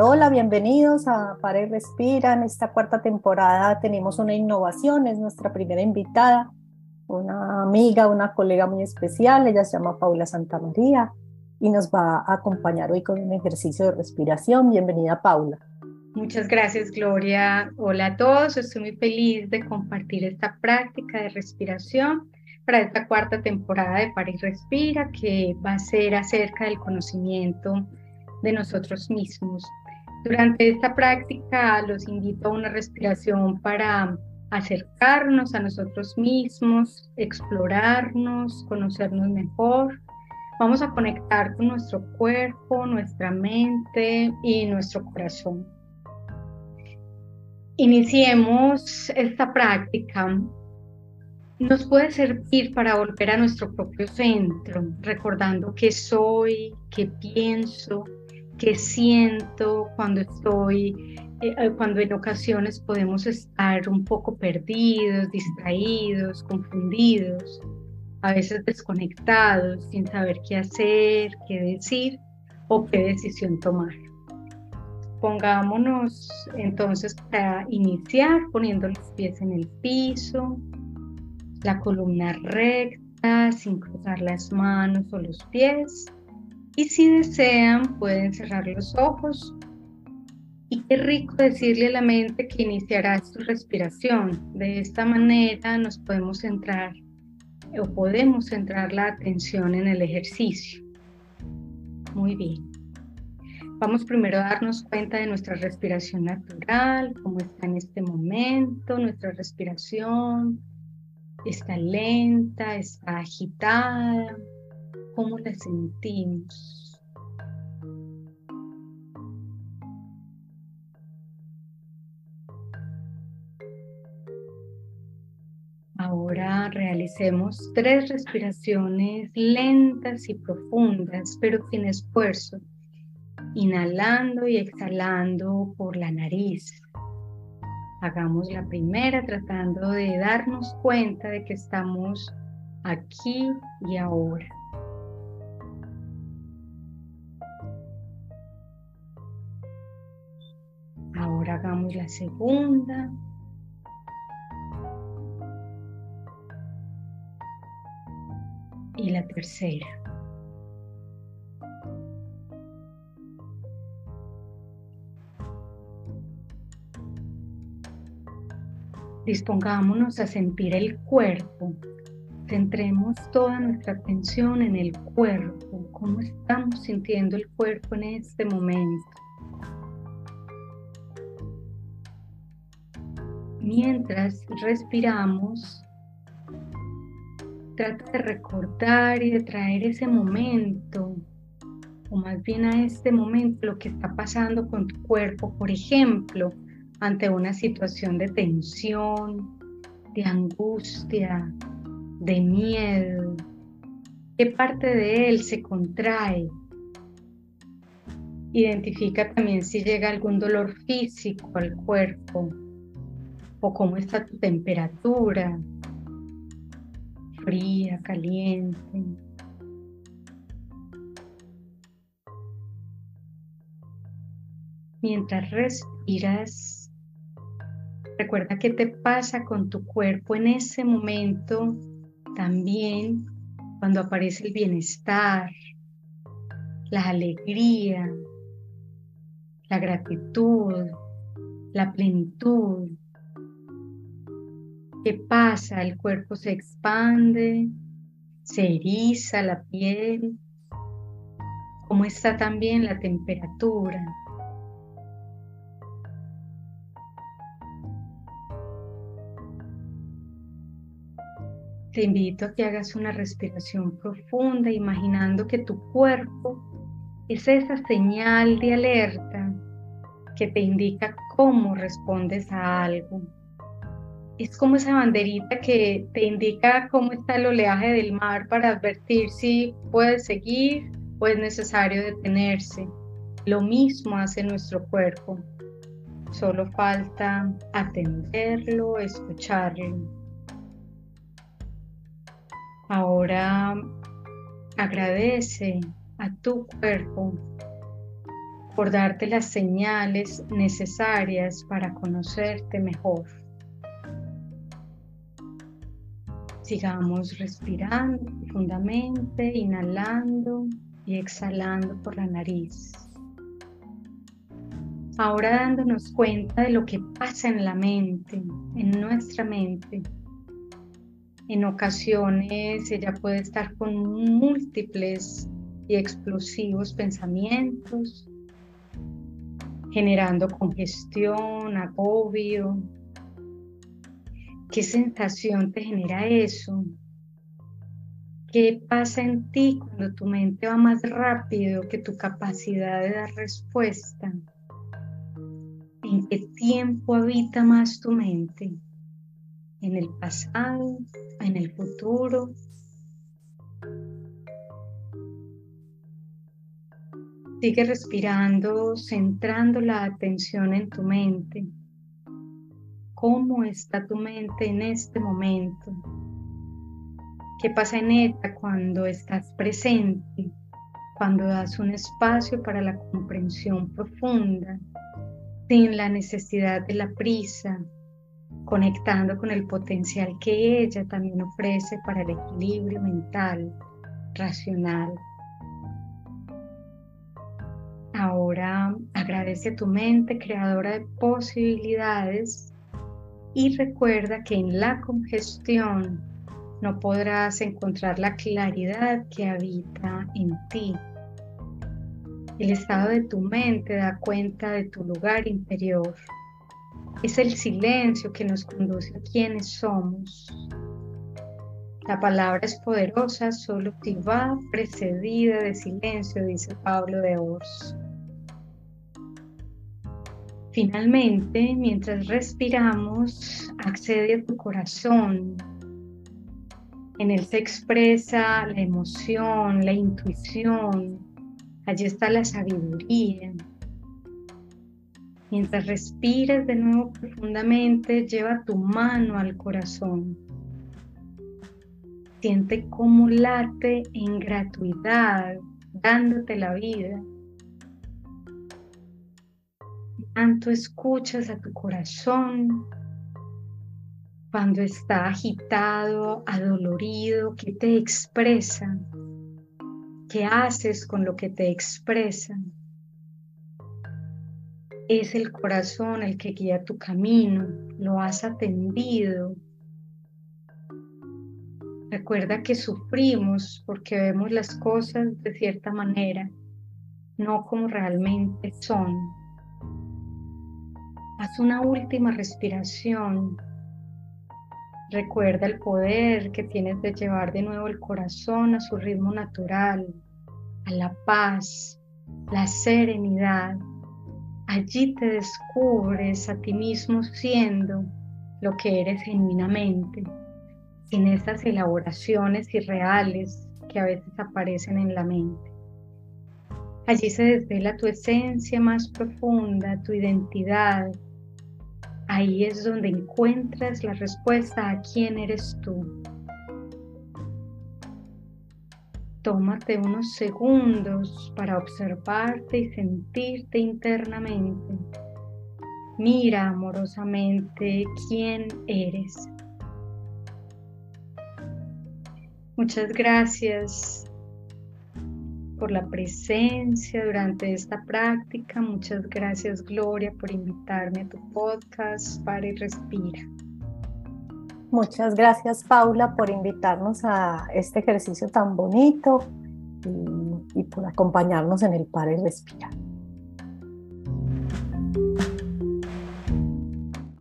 Hola, bienvenidos a Para y Respira. En esta cuarta temporada tenemos una innovación, es nuestra primera invitada, una amiga, una colega muy especial. Ella se llama Paula Santamaría y nos va a acompañar hoy con un ejercicio de respiración. Bienvenida, Paula. Muchas gracias, Gloria. Hola a todos. Estoy muy feliz de compartir esta práctica de respiración para esta cuarta temporada de Para y Respira, que va a ser acerca del conocimiento de nosotros mismos. Durante esta práctica los invito a una respiración para acercarnos a nosotros mismos, explorarnos, conocernos mejor. Vamos a conectar con nuestro cuerpo, nuestra mente y nuestro corazón. Iniciemos esta práctica. Nos puede servir para volver a nuestro propio centro, recordando qué soy, qué pienso, qué siento cuando estoy, eh, cuando en ocasiones podemos estar un poco perdidos, distraídos, confundidos, a veces desconectados, sin saber qué hacer, qué decir o qué decisión tomar. Pongámonos entonces para iniciar poniendo los pies en el piso, la columna recta, sin cruzar las manos o los pies y si desean, pueden cerrar los ojos. Y qué rico decirle a la mente que iniciará su respiración. De esta manera nos podemos centrar o podemos centrar la atención en el ejercicio. Muy bien. Vamos primero a darnos cuenta de nuestra respiración natural, cómo está en este momento, nuestra respiración. Está lenta, está agitada, cómo la sentimos. Ahora realicemos tres respiraciones lentas y profundas, pero sin esfuerzo, inhalando y exhalando por la nariz. Hagamos la primera tratando de darnos cuenta de que estamos aquí y ahora. Hagamos la segunda. Y la tercera. Dispongámonos a sentir el cuerpo. Centremos toda nuestra atención en el cuerpo, cómo estamos sintiendo el cuerpo en este momento. Mientras respiramos, trata de recordar y de traer ese momento, o más bien a este momento, lo que está pasando con tu cuerpo, por ejemplo, ante una situación de tensión, de angustia, de miedo. ¿Qué parte de él se contrae? Identifica también si llega algún dolor físico al cuerpo o cómo está tu temperatura, fría, caliente. Mientras respiras, recuerda qué te pasa con tu cuerpo en ese momento, también cuando aparece el bienestar, la alegría, la gratitud, la plenitud, ¿Qué pasa? El cuerpo se expande, se eriza la piel. ¿Cómo está también la temperatura? Te invito a que hagas una respiración profunda imaginando que tu cuerpo es esa señal de alerta que te indica cómo respondes a algo es como esa banderita que te indica cómo está el oleaje del mar para advertir si puedes seguir o es necesario detenerse. Lo mismo hace nuestro cuerpo. Solo falta atenderlo, escucharlo. Ahora agradece a tu cuerpo por darte las señales necesarias para conocerte mejor. Sigamos respirando profundamente, inhalando y exhalando por la nariz. Ahora dándonos cuenta de lo que pasa en la mente, en nuestra mente. En ocasiones ella puede estar con múltiples y explosivos pensamientos, generando congestión, agobio, ¿Qué sensación te genera eso? ¿Qué pasa en ti cuando tu mente va más rápido que tu capacidad de dar respuesta? ¿En qué tiempo habita más tu mente? ¿En el pasado? ¿En el futuro? Sigue respirando, centrando la atención en tu mente cómo está tu mente en este momento. ¿Qué pasa en ella cuando estás presente? Cuando das un espacio para la comprensión profunda, sin la necesidad de la prisa, conectando con el potencial que ella también ofrece para el equilibrio mental, racional. Ahora agradece a tu mente creadora de posibilidades y recuerda que en la congestión no podrás encontrar la claridad que habita en ti. El estado de tu mente da cuenta de tu lugar interior. Es el silencio que nos conduce a quienes somos. La palabra es poderosa solo si va precedida de silencio, dice Pablo de Ors. Finalmente, mientras respiramos, accede a tu corazón. En él se expresa la emoción, la intuición. Allí está la sabiduría. Mientras respiras de nuevo profundamente, lleva tu mano al corazón. Siente cómo late en gratuidad, dándote la vida tanto escuchas a tu corazón cuando está agitado, adolorido, qué te expresa, qué haces con lo que te expresa. Es el corazón el que guía tu camino, lo has atendido. Recuerda que sufrimos porque vemos las cosas de cierta manera, no como realmente son. Haz una última respiración. Recuerda el poder que tienes de llevar de nuevo el corazón a su ritmo natural, a la paz, la serenidad. Allí te descubres a ti mismo siendo lo que eres genuinamente, sin esas elaboraciones irreales que a veces aparecen en la mente. Allí se desvela tu esencia más profunda, tu identidad, Ahí es donde encuentras la respuesta a quién eres tú. Tómate unos segundos para observarte y sentirte internamente. Mira amorosamente quién eres. Muchas gracias por la presencia durante esta práctica. Muchas gracias Gloria por invitarme a tu podcast Para y Respira. Muchas gracias Paula por invitarnos a este ejercicio tan bonito y, por acompañarnos en el Para y Respira.